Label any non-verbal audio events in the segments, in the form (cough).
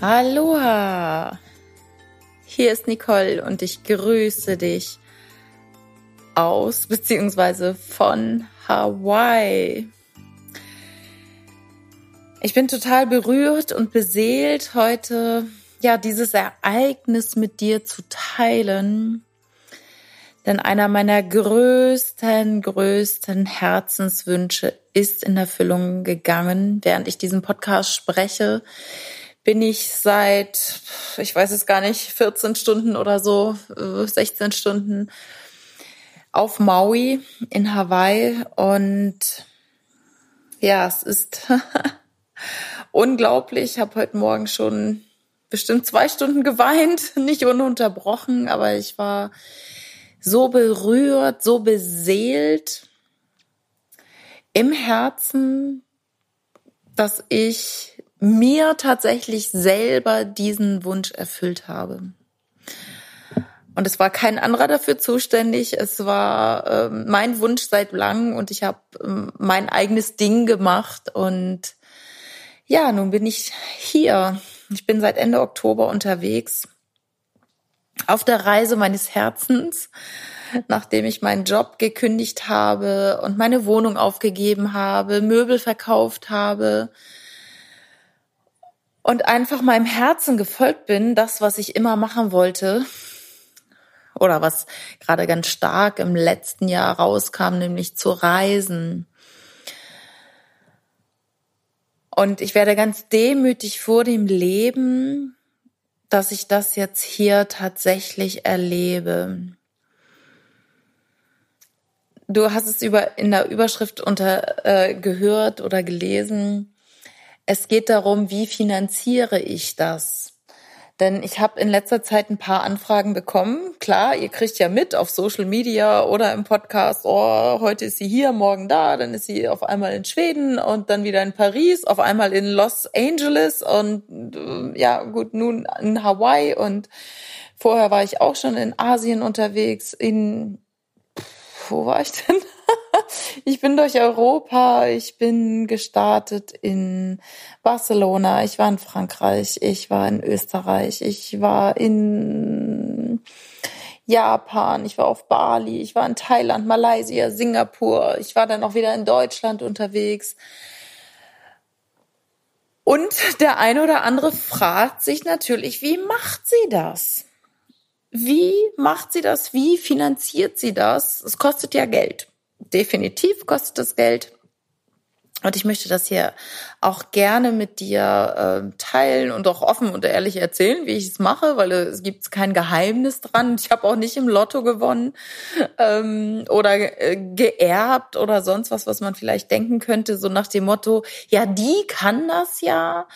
Aloha! Hier ist Nicole und ich grüße dich aus bzw. von Hawaii. Ich bin total berührt und beseelt heute, ja, dieses Ereignis mit dir zu teilen. Denn einer meiner größten, größten Herzenswünsche ist in Erfüllung gegangen, während ich diesen Podcast spreche bin ich seit, ich weiß es gar nicht, 14 Stunden oder so, 16 äh, Stunden auf Maui in Hawaii und ja, es ist (laughs) unglaublich. Ich habe heute Morgen schon bestimmt zwei Stunden geweint, (laughs) nicht ununterbrochen, aber ich war so berührt, so beseelt im Herzen, dass ich mir tatsächlich selber diesen Wunsch erfüllt habe. Und es war kein anderer dafür zuständig. Es war äh, mein Wunsch seit langem und ich habe äh, mein eigenes Ding gemacht. Und ja, nun bin ich hier. Ich bin seit Ende Oktober unterwegs auf der Reise meines Herzens, nachdem ich meinen Job gekündigt habe und meine Wohnung aufgegeben habe, Möbel verkauft habe, und einfach meinem Herzen gefolgt bin, das, was ich immer machen wollte oder was gerade ganz stark im letzten Jahr rauskam, nämlich zu reisen. Und ich werde ganz demütig vor dem Leben, dass ich das jetzt hier tatsächlich erlebe. Du hast es über in der Überschrift unter äh, gehört oder gelesen. Es geht darum, wie finanziere ich das? Denn ich habe in letzter Zeit ein paar Anfragen bekommen. Klar, ihr kriegt ja mit auf Social Media oder im Podcast, oh, heute ist sie hier, morgen da, dann ist sie auf einmal in Schweden und dann wieder in Paris, auf einmal in Los Angeles und äh, ja, gut, nun in Hawaii und vorher war ich auch schon in Asien unterwegs, in wo war ich denn? Ich bin durch Europa, ich bin gestartet in Barcelona, ich war in Frankreich, ich war in Österreich, ich war in Japan, ich war auf Bali, ich war in Thailand, Malaysia, Singapur, ich war dann auch wieder in Deutschland unterwegs. Und der eine oder andere fragt sich natürlich, wie macht sie das? Wie macht sie das? Wie finanziert sie das? Es kostet ja Geld definitiv kostet es Geld. Und ich möchte das hier auch gerne mit dir äh, teilen und auch offen und ehrlich erzählen, wie ich es mache, weil es gibt kein Geheimnis dran. Ich habe auch nicht im Lotto gewonnen ähm, oder äh, geerbt oder sonst was, was man vielleicht denken könnte, so nach dem Motto, ja, die kann das ja,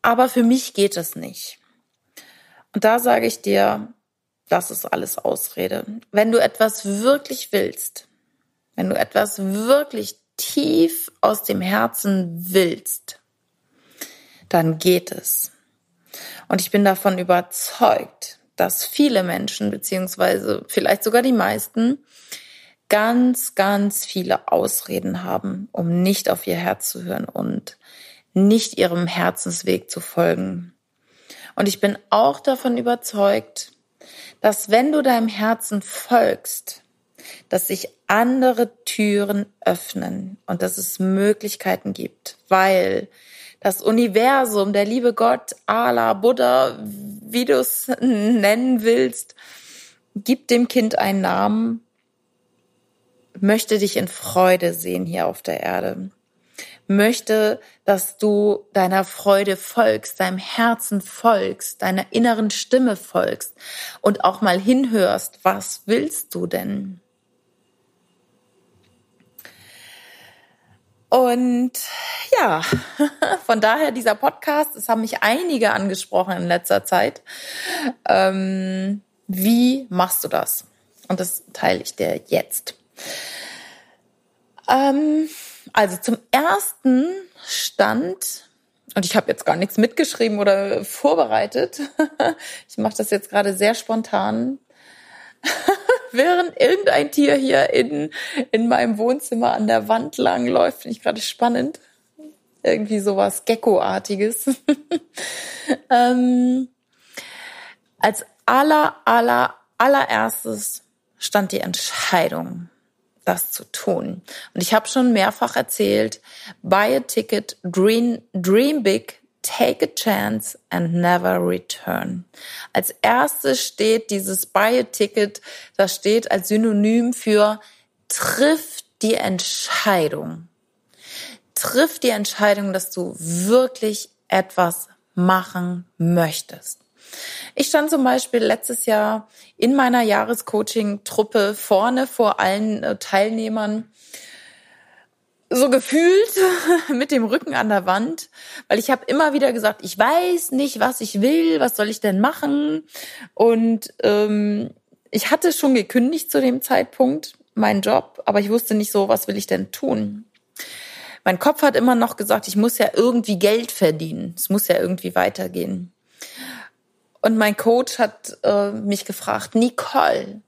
aber für mich geht es nicht. Und da sage ich dir, das ist alles Ausrede. Wenn du etwas wirklich willst, wenn du etwas wirklich tief aus dem Herzen willst, dann geht es. Und ich bin davon überzeugt, dass viele Menschen, beziehungsweise vielleicht sogar die meisten, ganz, ganz viele Ausreden haben, um nicht auf ihr Herz zu hören und nicht ihrem Herzensweg zu folgen. Und ich bin auch davon überzeugt, dass wenn du deinem Herzen folgst, dass sich andere Türen öffnen und dass es Möglichkeiten gibt, weil das Universum, der liebe Gott, Allah, Buddha, wie du es (laughs) nennen willst, gibt dem Kind einen Namen, möchte dich in Freude sehen hier auf der Erde, möchte, dass du deiner Freude folgst, deinem Herzen folgst, deiner inneren Stimme folgst und auch mal hinhörst, was willst du denn? Und ja, (laughs) von daher dieser Podcast, es haben mich einige angesprochen in letzter Zeit. Ähm, wie machst du das? Und das teile ich dir jetzt. Ähm, also zum ersten stand, und ich habe jetzt gar nichts mitgeschrieben oder (laughs) vorbereitet. (laughs) ich mache das jetzt gerade sehr spontan. Während irgendein Tier hier in, in meinem Wohnzimmer an der Wand lang läuft. Finde ich gerade spannend. Irgendwie sowas Gecko-artiges. (laughs) Ähm, als aller, aller, allererstes stand die Entscheidung, das zu tun. Und ich habe schon mehrfach erzählt, buy a ticket, dream, dream big, take a chance and never return. Als erstes steht dieses buy a ticket, das steht als Synonym für triff die Entscheidung. Triff die Entscheidung, dass du wirklich etwas machen möchtest. Ich stand zum Beispiel letztes Jahr in meiner Jahrescoaching-Truppe vorne vor allen äh, Teilnehmern so gefühlt (laughs) mit dem Rücken an der Wand, weil ich habe immer wieder gesagt, ich weiß nicht, was ich will, was soll ich denn machen? Und ähm, ich hatte schon gekündigt zu dem Zeitpunkt meinen Job, aber ich wusste nicht so, was will ich denn tun? Mein Kopf hat immer noch gesagt, ich muss ja irgendwie Geld verdienen, es muss ja irgendwie weitergehen. Und mein Coach hat äh, mich gefragt, Nicole,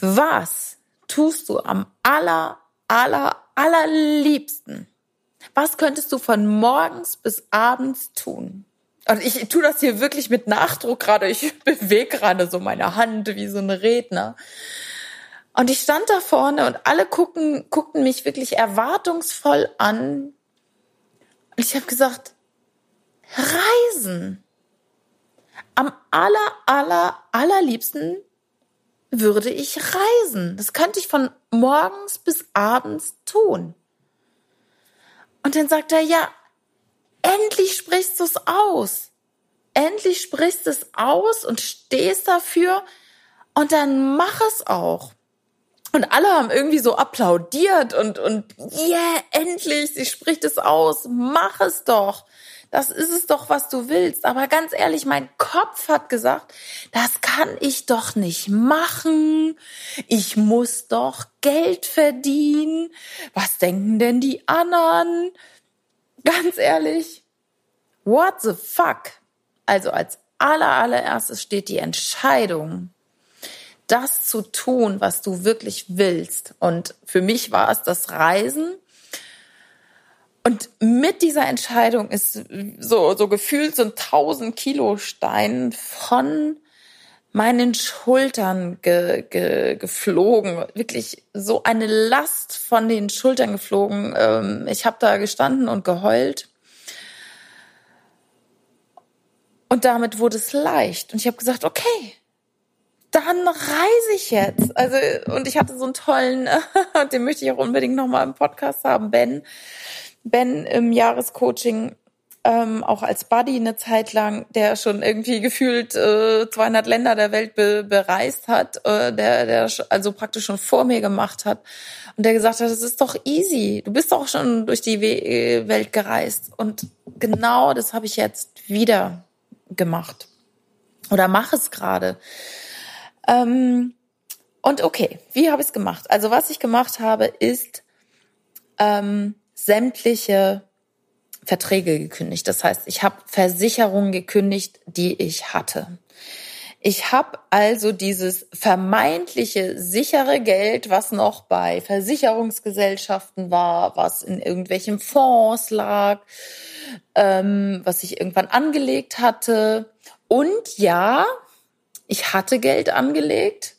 was tust du am aller, aller, allerliebsten? Was könntest du von morgens bis abends tun? Und ich tue das hier wirklich mit Nachdruck gerade. Ich (laughs) bewege gerade so meine Hand wie so ein Redner. Und ich stand da vorne und alle gucken, guckten mich wirklich erwartungsvoll an. Und ich habe gesagt, Reisen am aller, aller, allerliebsten würde ich reisen. Das könnte ich von morgens bis abends tun. Und dann sagt er, ja, endlich sprichst du es aus. Endlich sprichst du es aus und stehst dafür und dann mach es auch. Und alle haben irgendwie so applaudiert und, und, yeah, endlich, sie spricht es aus, mach es doch das ist es doch, was du willst. Aber ganz ehrlich, mein Kopf hat gesagt, das kann ich doch nicht machen. Ich muss doch Geld verdienen. Was denken denn die anderen? Ganz ehrlich, what the fuck? Also als aller, allererstes steht die Entscheidung, das zu tun, was du wirklich willst. Und für mich war es das Reisen. Und mit dieser Entscheidung ist so, so gefühlt so ein 1000 Kilo Stein von meinen Schultern ge, ge, geflogen. Wirklich so eine Last von den Schultern geflogen. Ähm, ich habe da gestanden und geheult. Und damit wurde es leicht. Und ich habe gesagt, okay, dann reise ich jetzt. Also, und ich hatte so einen tollen, (laughs) den möchte ich auch unbedingt nochmal im Podcast haben, Ben Ben im Jahrescoaching ähm, auch als Buddy eine Zeit lang, der schon irgendwie gefühlt äh, 200 Länder der Welt be bereist hat, äh, der, der also praktisch schon vor mir gemacht hat und der gesagt hat, das ist doch easy, du bist doch schon durch die We Welt gereist und genau das habe ich jetzt wieder gemacht oder mache es gerade. Ähm, und okay, wie habe ich es gemacht? Also was ich gemacht habe, ist ähm, sämtliche Verträge gekündigt. Das heißt, ich habe Versicherungen gekündigt, die ich hatte. Ich habe also dieses vermeintliche sichere Geld, was noch bei Versicherungsgesellschaften war, was in irgendwelchen Fonds lag, ähm, was ich irgendwann angelegt hatte. Und ja, ich hatte Geld angelegt,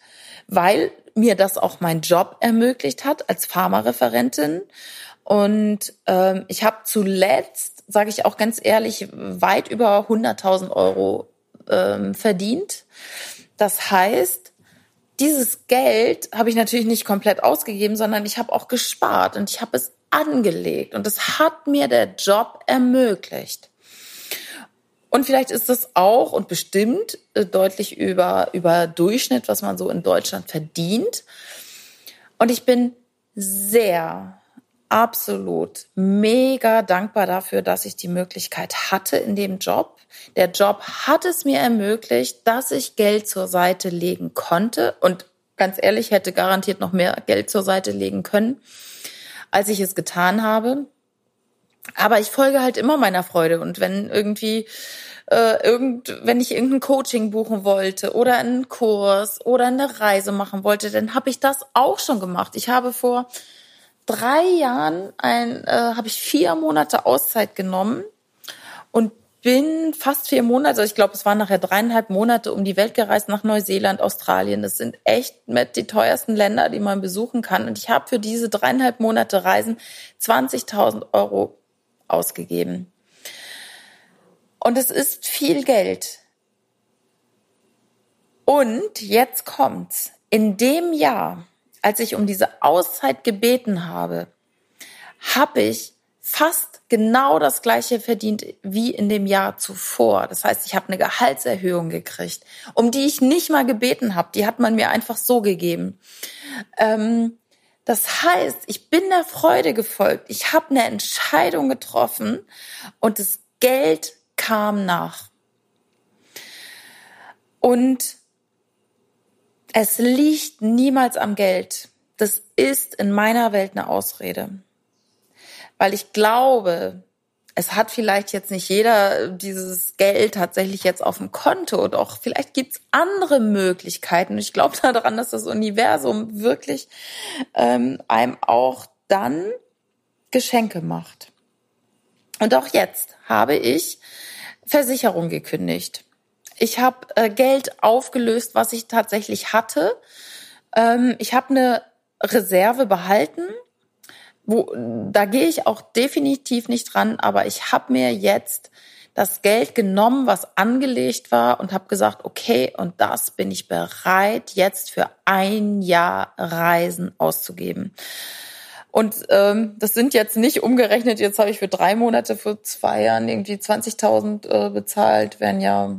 weil mir das auch mein Job ermöglicht hat als Pharmareferentin. Und ähm, ich habe zuletzt, sage ich auch ganz ehrlich, weit über 100.000 Euro ähm, verdient. Das heißt, dieses Geld habe ich natürlich nicht komplett ausgegeben, sondern ich habe auch gespart und ich habe es angelegt und es hat mir der Job ermöglicht. Und vielleicht ist es auch und bestimmt äh, deutlich über, über Durchschnitt, was man so in Deutschland verdient. Und ich bin sehr absolut mega dankbar dafür, dass ich die Möglichkeit hatte in dem Job. Der Job hat es mir ermöglicht, dass ich Geld zur Seite legen konnte und ganz ehrlich hätte garantiert noch mehr Geld zur Seite legen können, als ich es getan habe. Aber ich folge halt immer meiner Freude und wenn irgendwie äh, irgend, wenn ich irgendein Coaching buchen wollte oder einen Kurs oder eine Reise machen wollte, dann habe ich das auch schon gemacht. Ich habe vor drei Jahren ein, äh, habe ich vier Monate Auszeit genommen und bin fast vier Monate, also ich glaube, es waren nachher dreieinhalb Monate um die Welt gereist nach Neuseeland, Australien. Das sind echt mit die teuersten Länder, die man besuchen kann. Und ich habe für diese dreieinhalb Monate Reisen 20.000 Euro ausgegeben. Und es ist viel Geld. Und jetzt kommt's. In dem Jahr, als ich um diese Auszeit gebeten habe, habe ich fast genau das gleiche verdient wie in dem Jahr zuvor. Das heißt, ich habe eine Gehaltserhöhung gekriegt, um die ich nicht mal gebeten habe. Die hat man mir einfach so gegeben. Ähm, das heißt, ich bin der Freude gefolgt. Ich habe eine Entscheidung getroffen und das Geld kam nach. Und es liegt niemals am Geld. Das ist in meiner Welt eine Ausrede weil ich glaube, es hat vielleicht jetzt nicht jeder dieses Geld tatsächlich jetzt auf dem Konto, doch vielleicht gibt's andere Möglichkeiten. Ich glaube (laughs) daran, dass das Universum wirklich ähm, einem auch dann Geschenke macht. Und auch jetzt habe ich Versicherung gekündigt. Ich habe äh, Geld aufgelöst, was ich tatsächlich hatte. Ähm, ich habe eine Reserve behalten wo, da gehe ich auch definitiv nicht dran, aber ich habe mir jetzt das Geld genommen, was angelegt war und habe gesagt, okay, und das bin ich bereit, jetzt für ein Jahr Reisen auszugeben. Und ähm, das sind jetzt nicht umgerechnet, jetzt habe ich für drei Monate, für zwei Jahren irgendwie 20.000 äh, bezahlt, werden ja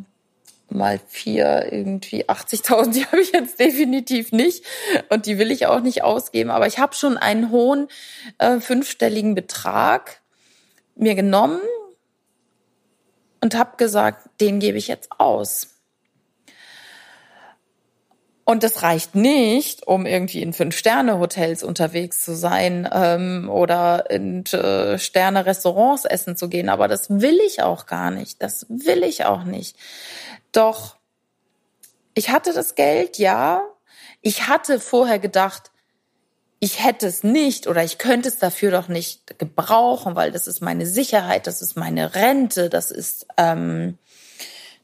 mal vier, irgendwie 80.000, (laughs) die habe ich jetzt definitiv nicht und die will ich auch nicht ausgeben. Aber ich habe schon einen hohen äh, fünfstelligen Betrag mir genommen und habe gesagt, den gebe ich jetzt aus. Und das reicht nicht, um irgendwie in Fünf-Sterne-Hotels unterwegs zu sein ähm, oder in äh, Sterne-Restaurants essen zu gehen. Aber das will ich auch gar nicht. Das will ich auch nicht. Doch ich hatte das Geld, ja. Ich hatte vorher gedacht, ich hätte es nicht oder ich könnte es dafür doch nicht gebrauchen, weil das ist meine Sicherheit, das ist meine Rente, das ist, ähm,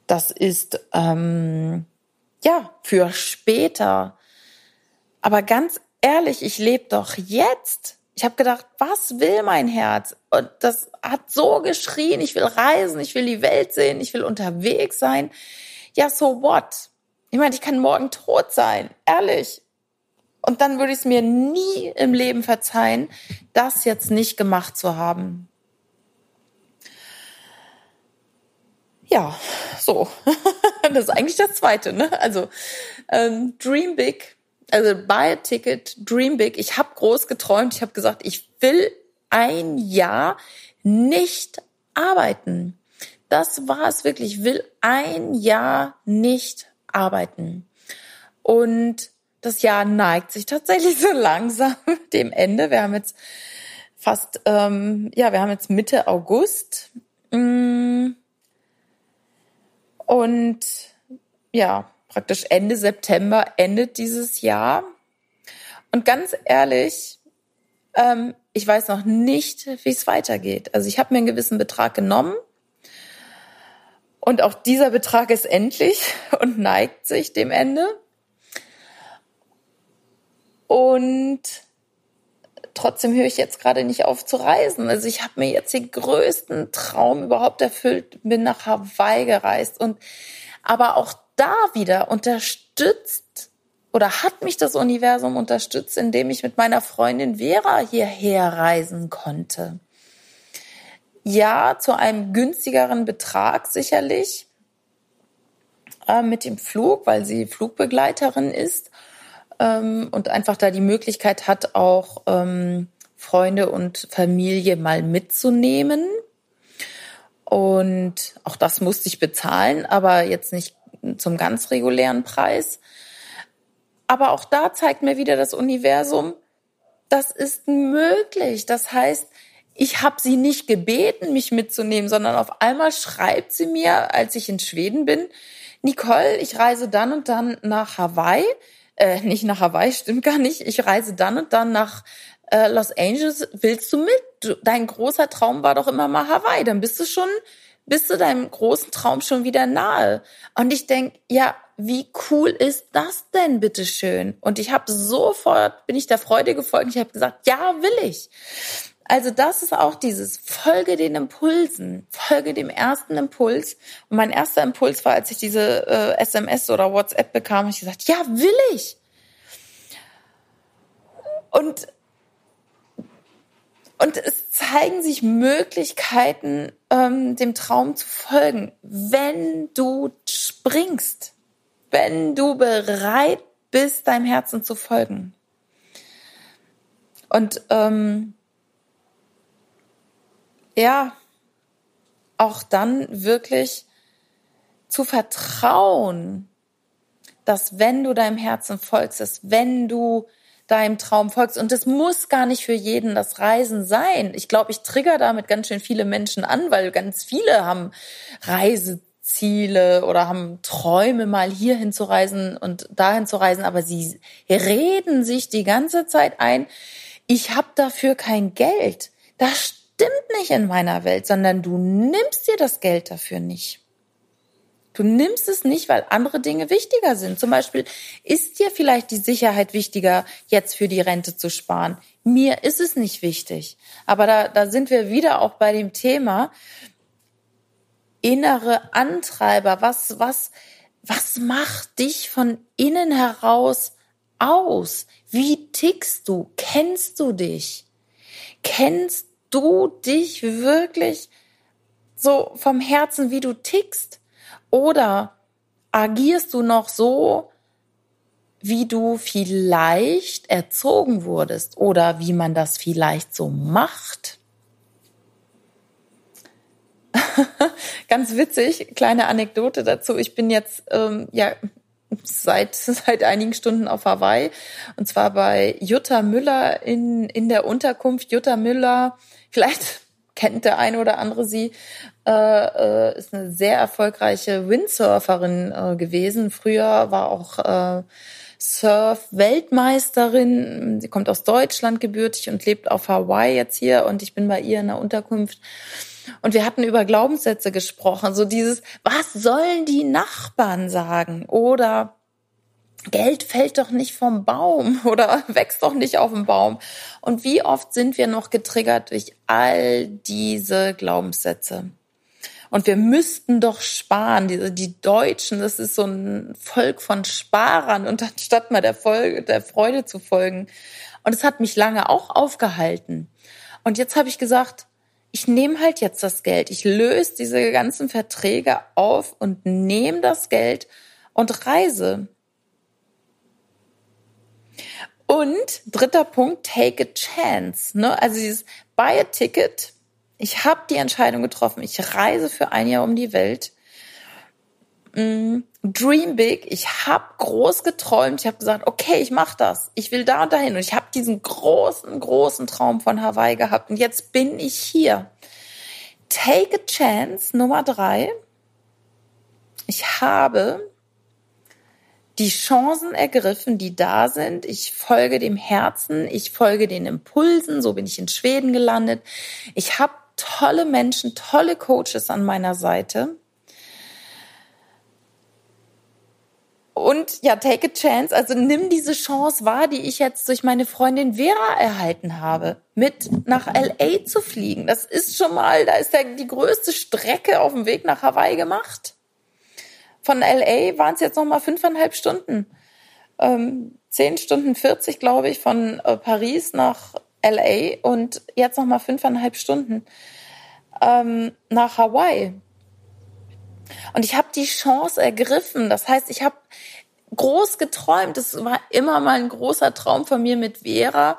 das ist ähm, ja für später. Aber ganz ehrlich, ich lebe doch jetzt. Ich habe gedacht, was will mein Herz? Und das hat so geschrien, ich will reisen, ich will die Welt sehen, ich will unterwegs sein. Ja, so what? Ich meine, ich kann morgen tot sein, ehrlich. Und dann würde ich es mir nie im Leben verzeihen, das jetzt nicht gemacht zu haben. Ja, so. (laughs) das ist eigentlich das Zweite. Ne? Also ähm, Dream Big also buy a ticket, dream big. Ich habe groß geträumt. Ich habe gesagt, ich will ein Jahr nicht arbeiten. Das war es wirklich. Ich will ein Jahr nicht arbeiten. Und das Jahr neigt sich tatsächlich so (laughs) langsam dem Ende. Wir haben jetzt fast, ähm, ja, wir haben jetzt Mitte August. Mm. Und ja, praktisch Ende September endet dieses Jahr. Und ganz ehrlich, ähm, ich weiß noch nicht, wie es weitergeht. Also ich habe mir einen gewissen Betrag genommen und auch dieser Betrag ist endlich (laughs) und neigt sich dem Ende. Und trotzdem höre ich jetzt gerade nicht auf zu reisen. Also ich habe mir jetzt den größten Traum überhaupt erfüllt, bin nach Hawaii gereist und aber auch da wieder unterstützt oder hat mich das Universum unterstützt, indem ich mit meiner Freundin Vera hierher reisen konnte. Ja, zu einem günstigeren Betrag sicherlich äh, mit dem Flug, weil sie Flugbegleiterin ist ähm, und einfach da die Möglichkeit hat, auch ähm, Freunde und Familie mal mitzunehmen. Und auch das musste ich bezahlen, aber jetzt nicht zum ganz regulären Preis. Aber auch da zeigt mir wieder das Universum, das ist möglich. Das heißt, ich habe sie nicht gebeten, mich mitzunehmen, sondern auf einmal schreibt sie mir, als ich in Schweden bin, Nicole, ich reise dann und dann nach Hawaii. Äh, nicht nach Hawaii, stimmt gar nicht. Ich reise dann und dann nach äh, Los Angeles. Willst du mit? Du, dein großer Traum war doch immer mal Hawaii. Dann bist du schon bist du deinem großen Traum schon wieder nahe. Und ich denk, ja, wie cool ist das denn, bitteschön? Und ich habe sofort, bin ich der Freude gefolgt, ich habe gesagt, ja, will ich. Also das ist auch dieses, folge den Impulsen, folge dem ersten Impuls. Und mein erster Impuls war, als ich diese äh, SMS oder WhatsApp bekam, habe ich gesagt, ja, will ich. Und und es zeigen sich Möglichkeiten, ähm, dem Traum zu folgen, wenn du springst, wenn du bereit bist, deinem Herzen zu folgen. Und ähm, ja, auch dann wirklich zu vertrauen, dass wenn du deinem Herzen folgst, dass wenn du deinem Traum folgst. Und es muss gar nicht für jeden das Reisen sein. Ich glaube, ich trigger damit ganz schön viele Menschen an, weil ganz viele haben Reiseziele oder haben Träume, mal hierhin zu reisen und dahin zu reisen, aber sie reden sich die ganze Zeit ein, ich habe dafür kein Geld. Das stimmt nicht in meiner Welt, sondern du nimmst dir das Geld dafür nicht. Du nimmst es nicht, weil andere Dinge wichtiger sind. Zum Beispiel ist dir vielleicht die Sicherheit wichtiger, jetzt für die Rente zu sparen. Mir ist es nicht wichtig. Aber da, da sind wir wieder auch bei dem Thema innere Antreiber. Was, was, was macht dich von innen heraus aus? Wie tickst du? Kennst du dich? Kennst du dich wirklich so vom Herzen, wie du tickst? Oder agierst du noch so, wie du vielleicht erzogen wurdest oder wie man das vielleicht so macht? (laughs) Ganz witzig, kleine Anekdote dazu. Ich bin jetzt ähm, ja seit (laughs) seit einigen Stunden auf Hawaii und zwar bei Jutta Müller in in der Unterkunft. Jutta Müller, vielleicht (laughs) kennt der eine oder andere sie, äh, äh, ist eine sehr erfolgreiche Windsurferin äh, gewesen. Früher war auch äh, Surf-Weltmeisterin. Sie kommt aus Deutschland gebürtig und lebt auf Hawaii jetzt hier und ich bin bei ihr in der Unterkunft. Und wir hatten über Glaubenssätze gesprochen, so dieses, was sollen die Nachbarn sagen? Oder Geld fällt doch nicht vom Baum (laughs) oder wächst doch nicht auf dem Baum. Und wie oft sind wir noch getriggert durch all diese Glaubenssätze? Und wir müssten doch sparen. Die, die Deutschen, das ist so ein Volk von Sparern und anstatt mal der, Folge, der Freude zu folgen. Und es hat mich lange auch aufgehalten. Und jetzt habe ich gesagt, ich nehme halt jetzt das Geld. Ich löse diese ganzen Verträge auf und nehme das Geld und reise. Und dritter Punkt, take a chance. Ne? Also dieses buy a ticket. Ich habe die Entscheidung getroffen. Ich reise für ein Jahr um die Welt. Mm, dream big. Ich habe groß geträumt. Ich habe gesagt, okay, ich mache das. Ich will da und dahin. Und ich habe diesen großen, großen Traum von Hawaii gehabt. Und jetzt bin ich hier. Take a chance. Nummer drei. Ich habe die Chancen ergriffen, die da sind. Ich folge dem Herzen, ich folge den Impulsen. So bin ich in Schweden gelandet. Ich habe tolle Menschen, tolle Coaches an meiner Seite. Und ja, take a chance. Also nimm diese Chance wahr, die ich jetzt durch meine Freundin Vera erhalten habe, mit nach LA zu fliegen. Das ist schon mal, da ist ja die größte Strecke auf dem Weg nach Hawaii gemacht. Von LA waren es jetzt noch mal fünfeinhalb Stunden. Ähm, zehn Stunden 40, glaube ich, von äh, Paris nach LA und jetzt noch mal fünfeinhalb Stunden ähm, nach Hawaii. Und ich habe die Chance ergriffen. Das heißt, ich habe groß geträumt. Es war immer mal ein großer Traum von mir mit Vera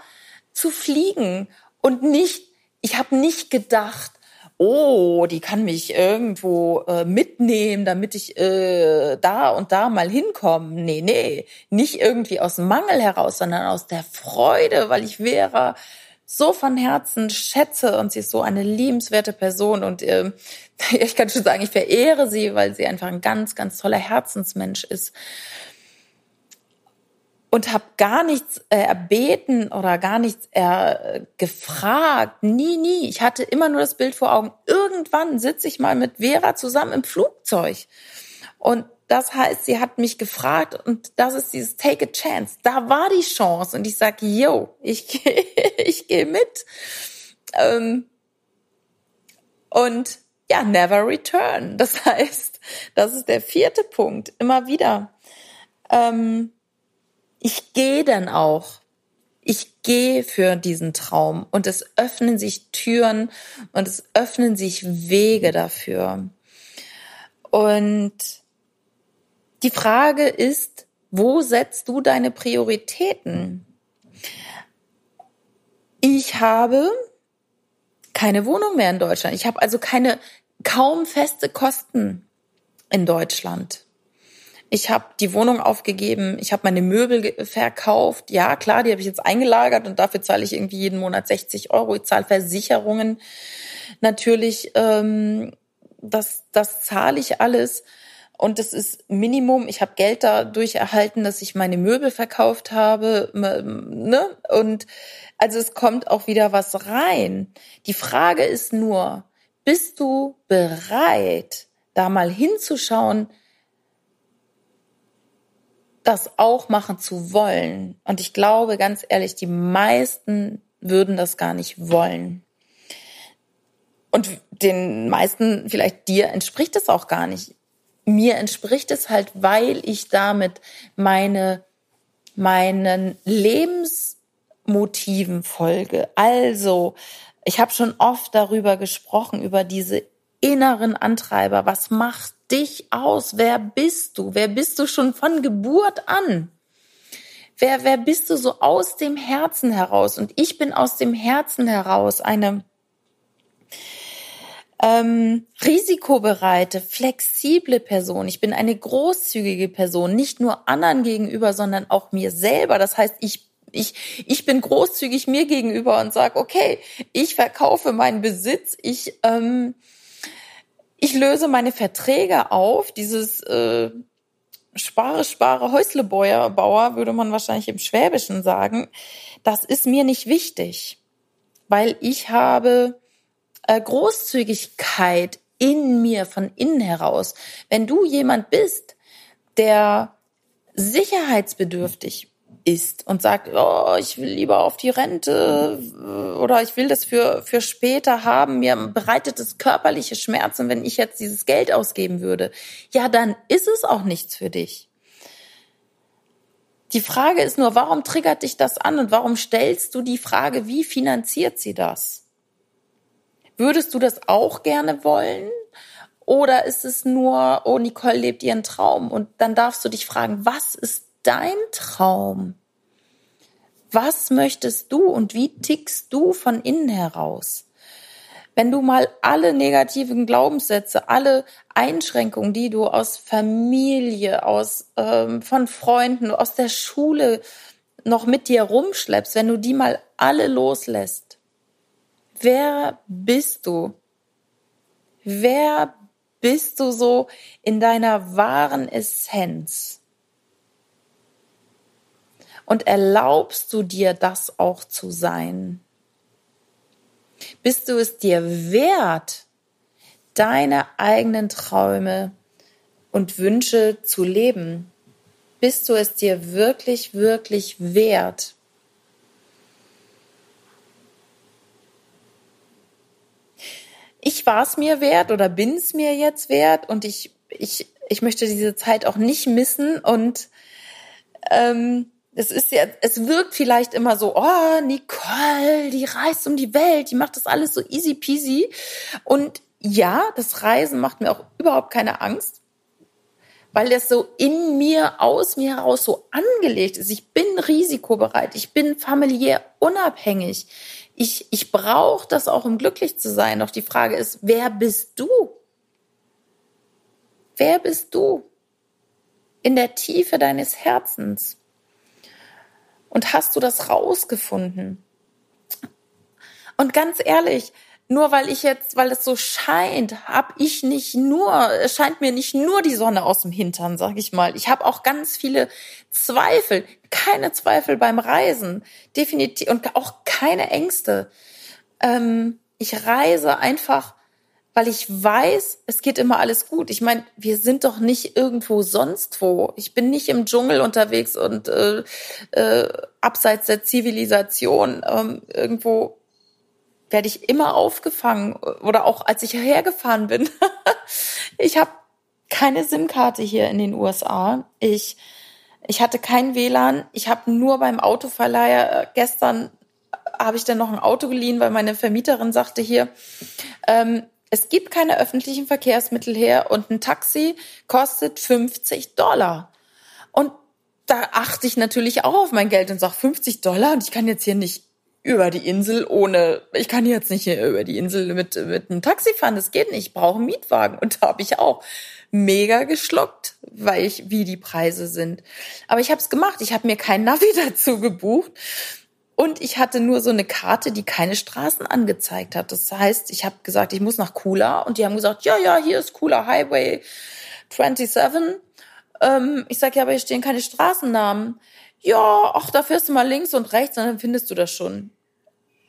zu fliegen und nicht. Ich habe nicht gedacht, oh, die kann mich irgendwo äh, mitnehmen, damit ich äh, da und da mal hinkomme. Nee, nee, nicht irgendwie aus Mangel heraus, sondern aus der Freude, weil ich Vera so von Herzen schätze und sie ist so eine liebenswerte Person und äh, (laughs) ich kann schon sagen, ich verehre sie, weil sie einfach ein ganz, ganz toller Herzensmensch ist. und habe gar nichts äh, erbeten oder gar nichts äh, gefragt. Nie, nie. Ich hatte immer nur das Bild vor Augen. Irgendwann sitze ich mal mit Vera zusammen im Flugzeug. Und das heißt, sie hat mich gefragt und das ist dieses Take a Chance. Da war die Chance und ich sage, yo, ich, (laughs) ich gehe mit. Ähm, und ja, never return. Das (laughs) heißt, das ist der vierte Punkt. Immer wieder. Ähm, ich gehe dann auch. Ich gehe für diesen Traum und es öffnen sich Türen und es öffnen sich Wege dafür. Und die Frage ist, wo setzt du deine Prioritäten? Ich habe keine Wohnung mehr in Deutschland. Ich habe also keine kaum feste Kosten in Deutschland. Ich habe die Wohnung aufgegeben, ich habe meine Möbel verkauft. Ja, klar, die habe ich jetzt eingelagert und dafür zahle ich irgendwie jeden Monat 60 Euro. Ich zahle Versicherungen natürlich, ähm, das, das zahle ich alles. Und das ist Minimum. Ich habe Geld dadurch erhalten, dass ich meine Möbel verkauft habe. Ne? Und also es kommt auch wieder was rein. Die Frage ist nur, bist du bereit, da mal hinzuschauen, das auch machen zu wollen. Und ich glaube, ganz ehrlich, die meisten würden das gar nicht wollen. Und den meisten, vielleicht dir, entspricht es auch gar nicht. Mir entspricht es halt, weil ich damit meine, meinen Lebensmotiven folge. Also, ich habe schon oft darüber gesprochen, über diese inneren Antreiber. Was macht dich aus? Wer bist du? Wer bist du schon von Geburt an? Wer, wer bist du so aus dem Herzen heraus? Und ich bin aus dem Herzen heraus eine ähm, risikobereite, flexible Person. Ich bin eine großzügige Person, nicht nur anderen gegenüber, sondern auch mir selber. Das heißt, ich ich, ich bin großzügig mir gegenüber und sage, okay, ich verkaufe meinen Besitz, ich ähm, ich löse meine Verträge auf, dieses äh, spare, spare Häuslebauer, Bauer, würde man wahrscheinlich im Schwäbischen sagen, das ist mir nicht wichtig, weil ich habe äh, Großzügigkeit in mir, von innen heraus. Wenn du jemand bist, der sicherheitsbedürftig ist und sagt, oh, ich will lieber auf die Rente oder ich will das für, für später haben, mir bereitet es körperliche Schmerzen, wenn ich jetzt dieses Geld ausgeben würde, ja, dann ist es auch nichts für dich. Die Frage ist nur, warum triggert dich das an und warum stellst du die Frage, wie finanziert sie das? Würdest du das auch gerne wollen? Oder ist es nur, oh, Nicole lebt ihren Traum? Und dann darfst du dich fragen, was ist dein Traum? Was möchtest du und wie tickst du von innen heraus? Wenn du mal alle negativen Glaubenssätze, alle Einschränkungen, die du aus Familie, aus ähm, von Freunden, aus der Schule noch mit dir rumschleppst, wenn du die mal alle loslässt, wer bist du? Wer bist du so in deiner wahren Essenz? Und erlaubst du dir das auch zu sein? Bist du es dir wert, deine eigenen Träume und Wünsche zu leben? Bist du es dir wirklich, wirklich wert? Ich war es mir wert oder bin es mir jetzt wert und ich, ich, ich möchte diese Zeit auch nicht missen und ähm, es ist ja, es wirkt vielleicht immer so, oh, Nicole, die reist um die Welt, die macht das alles so easy peasy. Und ja, das Reisen macht mir auch überhaupt keine Angst, weil das so in mir, aus mir heraus so angelegt ist. Ich bin risikobereit, ich bin familiär unabhängig. Ich, ich brauche das auch, um glücklich zu sein. Doch die Frage ist, wer bist du? Wer bist du? In der Tiefe deines Herzens. Und hast du das rausgefunden? Und ganz ehrlich, nur weil ich jetzt, weil es so scheint, habe ich nicht nur, es scheint mir nicht nur die Sonne aus dem Hintern, sag ich mal. Ich habe auch ganz viele Zweifel, keine Zweifel beim Reisen, definitiv und auch keine Ängste. Ähm, ich reise einfach, weil ich weiß, es geht immer alles gut. Ich meine, wir sind doch nicht irgendwo sonst wo. Ich bin nicht im Dschungel unterwegs und äh, äh, abseits der Zivilisation ähm, irgendwo werde ich immer aufgefangen oder auch als ich hierher gefahren bin. (laughs) ich habe keine SIM-Karte hier in den USA. Ich ich hatte kein WLAN. Ich habe nur beim Autoverleiher äh, gestern habe ich dann noch ein Auto geliehen, weil meine Vermieterin sagte hier, ähm, es gibt keine öffentlichen Verkehrsmittel her und ein Taxi kostet 50 Dollar. Und da achte ich natürlich auch auf mein Geld und sage 50 Dollar und ich kann jetzt hier nicht über die Insel ohne, ich kann jetzt nicht über die Insel mit, mit einem Taxi fahren, das geht nicht, ich brauche einen Mietwagen und da habe ich auch mega geschluckt, weil ich, wie die Preise sind. Aber ich habe es gemacht, ich habe mir kein Navi (laughs) dazu gebucht und ich hatte nur so eine Karte, die keine Straßen angezeigt hat. Das heißt, ich habe gesagt, ich muss nach Kula und die haben gesagt, ja, ja, hier ist Kula Highway 27. Ähm, ich sage, ja, aber hier stehen keine Straßennamen ja, ach, da fährst du mal links und rechts und dann findest du das schon.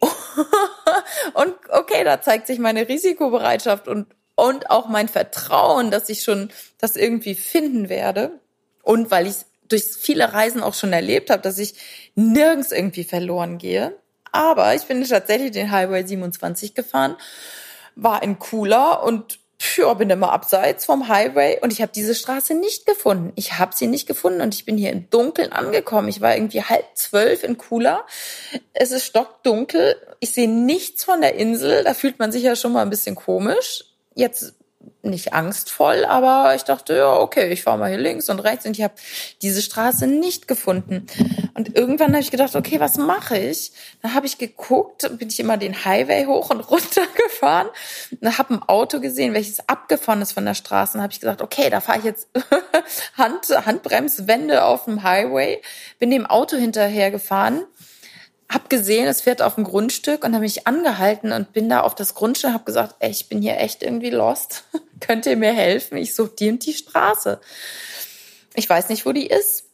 (laughs) und okay, da zeigt sich meine Risikobereitschaft und, und auch mein Vertrauen, dass ich schon das irgendwie finden werde. Und weil ich durch viele Reisen auch schon erlebt habe, dass ich nirgends irgendwie verloren gehe. Aber ich bin tatsächlich den Highway 27 gefahren, war in Cooler und ja, bin immer abseits vom Highway und ich habe diese Straße nicht gefunden. Ich habe sie nicht gefunden und ich bin hier im Dunkeln angekommen. Ich war irgendwie halb zwölf in Kula. Es ist stockdunkel. Ich sehe nichts von der Insel. Da fühlt man sich ja schon mal ein bisschen komisch. Jetzt nicht angstvoll, aber ich dachte, ja, okay, ich fahre mal hier links und rechts und ich habe diese Straße nicht gefunden. Und irgendwann habe ich gedacht, okay, was mache ich? Dann habe ich geguckt, bin ich immer den Highway hoch und (laughs) runter gefahren und habe ein Auto gesehen, welches abgefahren ist von der Straße. Und habe ich gesagt, okay, da fahre ich jetzt (laughs) Hand, Handbremswende auf dem Highway, bin dem Auto hinterher gefahren hab gesehen, es fährt auf ein Grundstück und habe mich angehalten und bin da auf das Grundstück und habe gesagt, ey, ich bin hier echt irgendwie lost. (laughs) Könnt ihr mir helfen? Ich suche die und die Straße. Ich weiß nicht, wo die ist.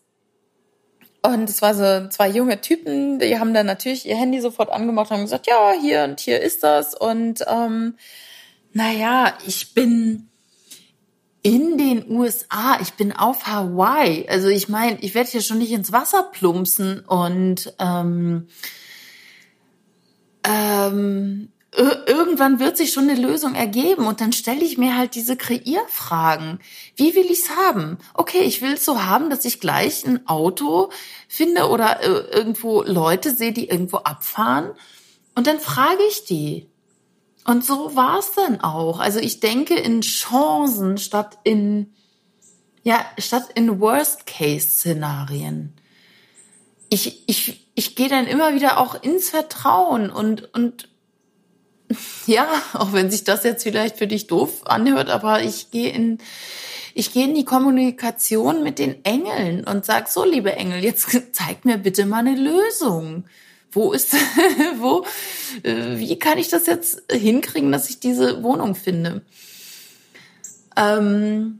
Und es war so zwei junge Typen, die haben dann natürlich ihr Handy sofort angemacht und haben gesagt, ja, hier und hier ist das. Und ähm, naja, ich bin in den USA, ich bin auf Hawaii. Also ich meine, ich werde hier schon nicht ins Wasser plumpsen und ähm, ähm, irgendwann wird sich schon eine Lösung ergeben und dann stelle ich mir halt diese Kreierfragen. Wie will ich's haben? Okay, ich will es so haben, dass ich gleich ein Auto finde oder äh, irgendwo Leute sehe, die irgendwo abfahren und dann frage ich die. Und so war es dann auch. Also ich denke in Chancen statt in, ja, statt in Worst-Case-Szenarien. Ich, ich, ich gehe dann immer wieder auch ins Vertrauen und, und (laughs) ja, auch wenn sich das jetzt vielleicht für dich doof anhört, aber ich gehe in, ich gehe in die Kommunikation mit den Engeln und sag so, liebe Engel, jetzt (laughs) zeig mir bitte mal eine Lösung wo ist, (laughs) wo, äh, wie kann ich das jetzt hinkriegen, dass ich diese Wohnung finde? Ähm,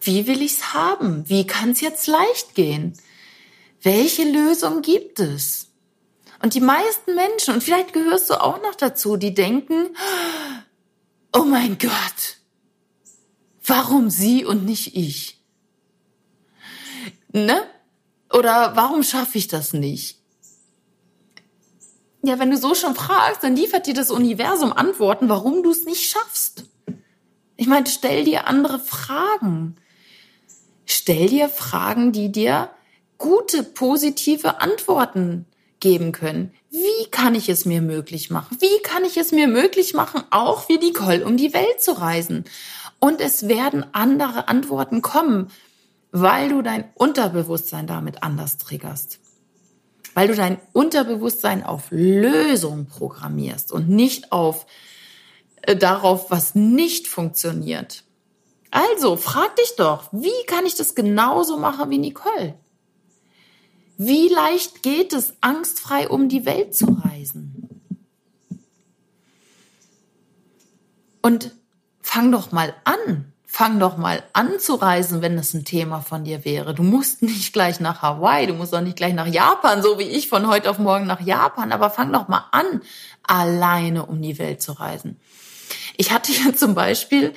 wie will ich's haben? Wie kann es jetzt leicht gehen? Welche Lösung gibt es? Und die meisten Menschen, und vielleicht gehörst du auch noch dazu, die denken, oh mein Gott, warum sie und nicht ich? Ne? Oder warum schaffe ich das nicht? Ja, wenn du so schon fragst, dann liefert dir das Universum Antworten, warum du es nicht schaffst. Ich meine, stell dir andere Fragen. Stell dir Fragen, die dir gute, positive Antworten geben können. Wie kann ich es mir möglich machen? Wie kann ich es mir möglich machen, auch wie Nicole um die Welt zu reisen? Und es werden andere Antworten kommen, weil du dein Unterbewusstsein damit anders triggerst. Weil du dein Unterbewusstsein auf Lösung programmierst und nicht auf äh, darauf, was nicht funktioniert. Also frag dich doch, wie kann ich das genauso machen wie Nicole? Wie leicht geht es, angstfrei um die Welt zu reisen? Und fang doch mal an, Fang doch mal an zu reisen, wenn es ein Thema von dir wäre. Du musst nicht gleich nach Hawaii, du musst auch nicht gleich nach Japan, so wie ich von heute auf morgen nach Japan, aber fang doch mal an, alleine um die Welt zu reisen. Ich hatte ja zum Beispiel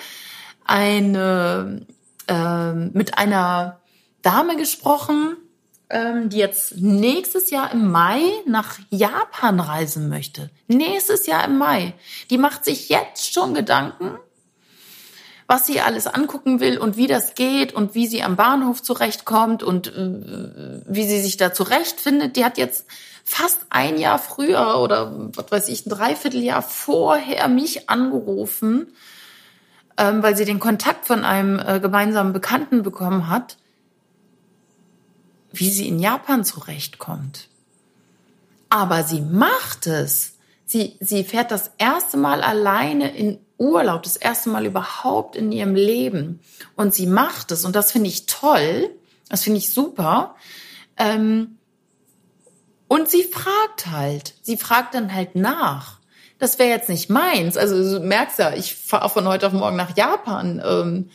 eine äh, mit einer Dame gesprochen, ähm, die jetzt nächstes Jahr im Mai nach Japan reisen möchte. Nächstes Jahr im Mai. Die macht sich jetzt schon Gedanken, was sie alles angucken will und wie das geht und wie sie am Bahnhof zurechtkommt und äh, wie sie sich da zurechtfindet. Die hat jetzt fast ein Jahr früher oder was weiß ich, ein Dreivierteljahr vorher mich angerufen, ähm, weil sie den Kontakt von einem äh, gemeinsamen Bekannten bekommen hat, wie sie in Japan zurechtkommt. Aber sie macht es. Sie, sie fährt das erste Mal alleine in Urlaub, das erste Mal überhaupt in ihrem Leben. Und sie macht es. Und das finde ich toll. Das finde ich super. Ähm, und sie fragt halt. Sie fragt dann halt nach. Das wäre jetzt nicht meins. Also du merkst ja, ich fahre von heute auf morgen nach Japan. Ähm,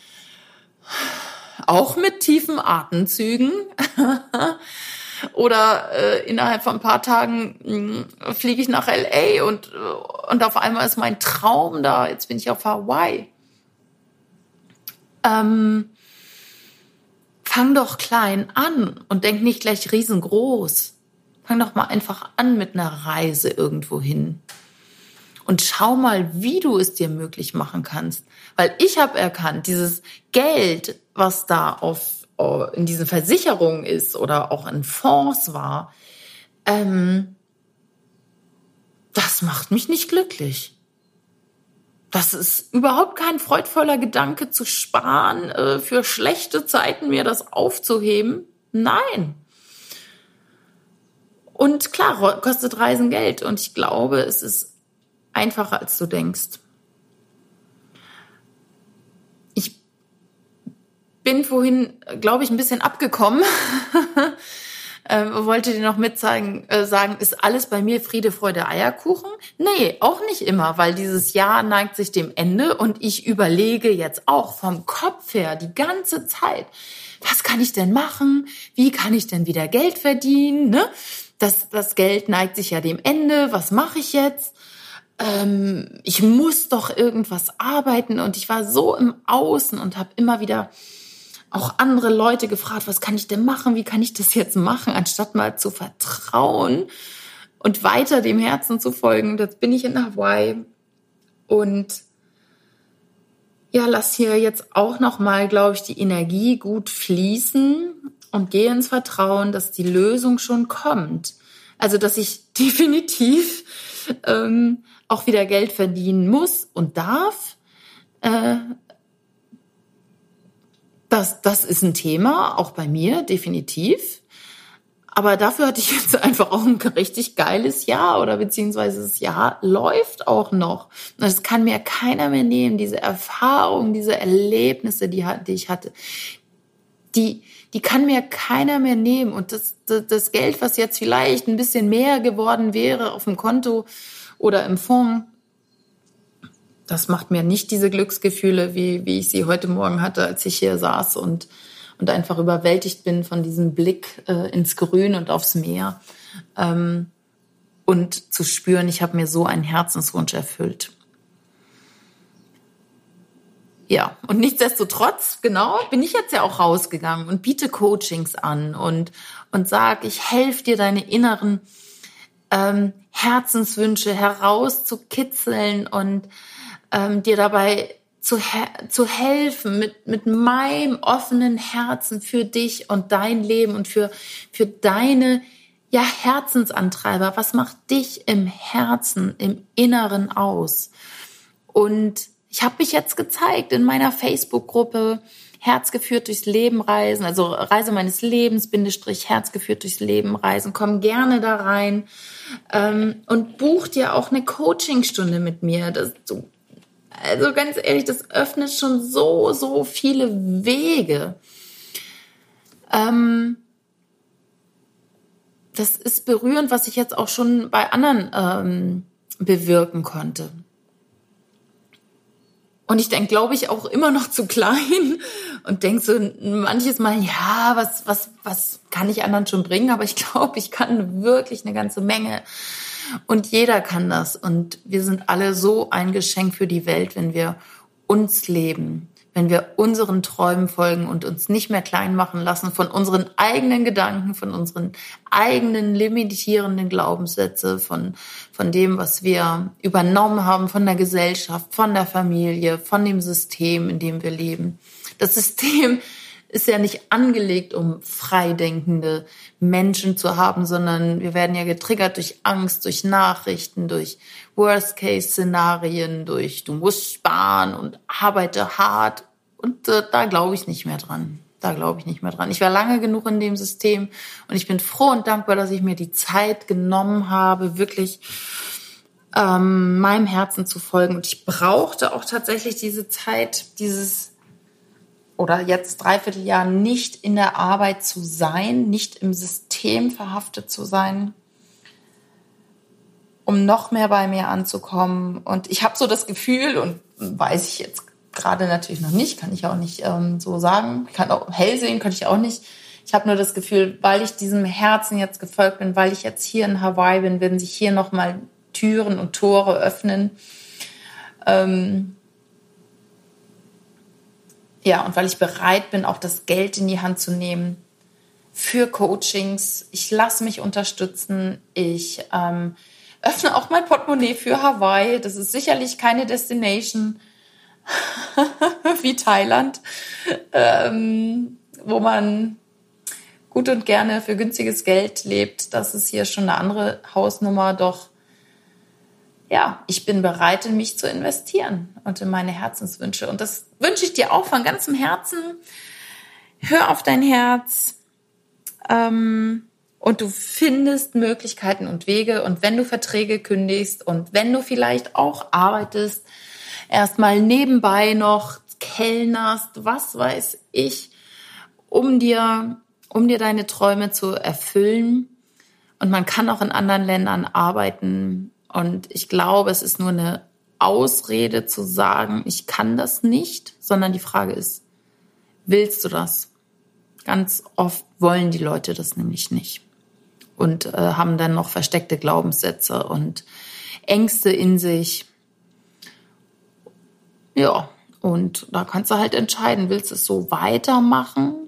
auch mit tiefen Atemzügen. (laughs) Oder äh, innerhalb von ein paar Tagen mh, hm, fliege ich nach LA und, und auf einmal ist mein Traum da. Jetzt bin ich auf Hawaii. Ähm, fang doch klein an und denk nicht gleich riesengroß. Fang doch mal einfach an mit einer Reise irgendwo hin. Und schau mal, wie du es dir möglich machen kannst. Weil ich habe erkannt, dieses Geld, was da auf äh, in diesen Versicherungen ist oder auch in Fonds war, ähm, das macht mich nicht glücklich. Das ist überhaupt kein freudvoller Gedanke zu sparen, äh, für schlechte Zeiten mir das aufzuheben. Nein. Und klar, kostet Reisen Geld. Und ich glaube, es ist einfacher, als du denkst. Bin vorhin, glaube ich, ein bisschen abgekommen. (laughs) ähm, wollte dir noch mitzeigen, äh, sagen, ist alles bei mir Friede, Freude, Eierkuchen? Nee, auch nicht immer, weil dieses Jahr neigt sich dem Ende und ich überlege jetzt auch vom Kopf her die ganze Zeit, was kann ich denn machen? Wie kann ich denn wieder Geld verdienen? Ne? Das, das Geld neigt sich ja dem Ende. Was mache ich jetzt? Ähm, ich muss doch irgendwas arbeiten und ich war so im Außen und habe immer wieder auch andere Leute gefragt, was kann ich denn machen? Wie kann ich das jetzt machen? Anstatt mal zu vertrauen und weiter dem Herzen zu folgen. Jetzt bin ich in Hawaii und ja, lass hier jetzt auch noch mal, glaube ich, die Energie gut fließen und gehe ins Vertrauen, dass die Lösung schon kommt. Also, dass ich (laughs) definitiv ähm, auch wieder Geld verdienen muss und darf. Äh, das, das ist ein Thema, auch bei mir, definitiv. Aber dafür hatte ich jetzt (laughs) einfach auch ein richtig geiles Jahr oder beziehungsweise das Jahr läuft auch noch. Das kann mir keiner mehr nehmen, diese Erfahrungen, diese Erlebnisse, die, die ich hatte. Die, die kann mir keiner mehr nehmen. Und das, das, das Geld, was jetzt vielleicht ein bisschen mehr geworden wäre auf dem Konto oder im Fonds, das macht mir nicht diese Glücksgefühle, wie, wie ich sie heute Morgen hatte, als ich hier saß und, und einfach überwältigt bin von diesem Blick äh, ins Grün und aufs Meer. Ähm, und zu spüren, ich habe mir so einen Herzenswunsch erfüllt. Ja, und nichtsdestotrotz, genau, bin ich jetzt ja auch rausgegangen und biete Coachings an und, und sag, ich helfe dir, deine inneren ähm, Herzenswünsche herauszukitzeln und ähm, dir dabei zu, zu helfen, mit, mit meinem offenen Herzen für dich und dein Leben und für, für deine ja, Herzensantreiber. Was macht dich im Herzen, im Inneren aus? Und ich habe mich jetzt gezeigt in meiner Facebook-Gruppe Herz geführt durchs Leben reisen, also Reise meines Lebens, Bindestrich Herz geführt durchs Leben reisen. Komm gerne da rein ähm, und buch dir auch eine Coachingstunde mit mir. Das, du also ganz ehrlich, das öffnet schon so, so viele Wege. Ähm, das ist berührend, was ich jetzt auch schon bei anderen ähm, bewirken konnte. Und ich denke, glaube ich, auch immer noch zu klein (laughs) und denke so manches Mal, ja, was, was, was kann ich anderen schon bringen? Aber ich glaube, ich kann wirklich eine ganze Menge. Und jeder kann das. Und wir sind alle so ein Geschenk für die Welt, wenn wir uns leben, wenn wir unseren Träumen folgen und uns nicht mehr klein machen lassen von unseren eigenen Gedanken, von unseren eigenen limitierenden Glaubenssätze, von, von dem, was wir übernommen haben von der Gesellschaft, von der Familie, von dem System, in dem wir leben. Das System ist ja nicht angelegt, um freidenkende Menschen zu haben, sondern wir werden ja getriggert durch Angst, durch Nachrichten, durch Worst-Case-Szenarien, durch du musst sparen und arbeite hart. Und äh, da glaube ich nicht mehr dran. Da glaube ich nicht mehr dran. Ich war lange genug in dem System und ich bin froh und dankbar, dass ich mir die Zeit genommen habe, wirklich ähm, meinem Herzen zu folgen. Und ich brauchte auch tatsächlich diese Zeit, dieses oder jetzt dreiviertel Jahr nicht in der Arbeit zu sein, nicht im System verhaftet zu sein, um noch mehr bei mir anzukommen. Und ich habe so das Gefühl, und weiß ich jetzt gerade natürlich noch nicht, kann ich auch nicht ähm, so sagen, ich kann auch hell sehen, könnte ich auch nicht. Ich habe nur das Gefühl, weil ich diesem Herzen jetzt gefolgt bin, weil ich jetzt hier in Hawaii bin, werden sich hier nochmal Türen und Tore öffnen. Ähm, ja, und weil ich bereit bin, auch das Geld in die Hand zu nehmen für Coachings. Ich lasse mich unterstützen. Ich ähm, öffne auch mein Portemonnaie für Hawaii. Das ist sicherlich keine Destination (laughs) wie Thailand, ähm, wo man gut und gerne für günstiges Geld lebt. Das ist hier schon eine andere Hausnummer. Doch ja, ich bin bereit, in mich zu investieren und in meine Herzenswünsche. Und das wünsche ich dir auch von ganzem Herzen. Hör auf dein Herz. Ähm, und du findest Möglichkeiten und Wege. Und wenn du Verträge kündigst und wenn du vielleicht auch arbeitest, erstmal nebenbei noch kellnerst, was weiß ich, um dir, um dir deine Träume zu erfüllen. Und man kann auch in anderen Ländern arbeiten. Und ich glaube, es ist nur eine Ausrede zu sagen, ich kann das nicht, sondern die Frage ist, willst du das? Ganz oft wollen die Leute das nämlich nicht und äh, haben dann noch versteckte Glaubenssätze und Ängste in sich. Ja, und da kannst du halt entscheiden, willst du es so weitermachen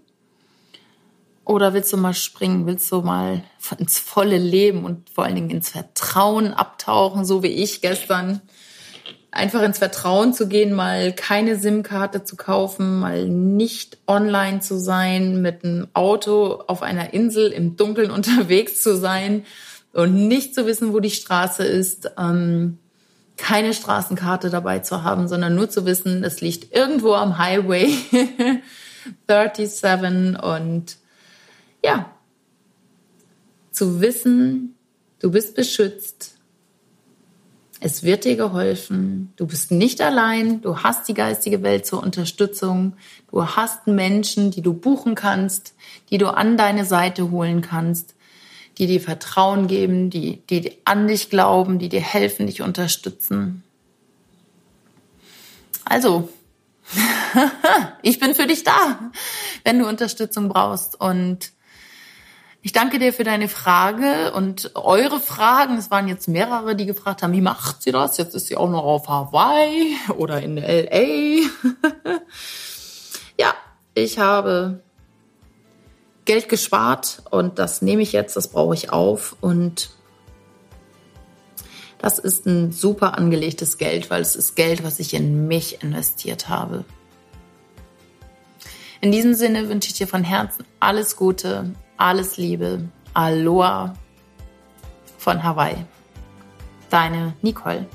oder willst du mal springen, willst du mal ins volle Leben und vor allen Dingen ins Vertrauen abtauchen, so wie ich gestern? Einfach ins Vertrauen zu gehen, mal keine SIM-Karte zu kaufen, mal nicht online zu sein, mit einem Auto auf einer Insel im Dunkeln (laughs) unterwegs zu sein und nicht zu wissen, wo die Straße ist, ähm, keine Straßenkarte dabei zu haben, sondern nur zu wissen, es liegt irgendwo am Highway (laughs) 37 und ja, zu wissen, du bist beschützt, es wird dir geholfen. Du bist nicht allein. Du hast die geistige Welt zur Unterstützung. Du hast Menschen, die du buchen kannst, die du an deine Seite holen kannst, die dir Vertrauen geben, die, die an dich glauben, die dir helfen, dich unterstützen. Also, (laughs) ich bin für dich da, wenn du Unterstützung brauchst und ich danke dir für deine Frage und eure Fragen. Es waren jetzt mehrere, die gefragt haben, wie macht sie das? Jetzt ist sie auch noch auf Hawaii oder in LA. (laughs) ja, ich habe Geld gespart und das nehme ich jetzt, das brauche ich auf und das ist ein super angelegtes Geld, weil es ist Geld, was ich in mich investiert habe. In diesem Sinne wünsche ich dir von Herzen alles Gute, alles Liebe. Aloha von Hawaii. Deine Nicole.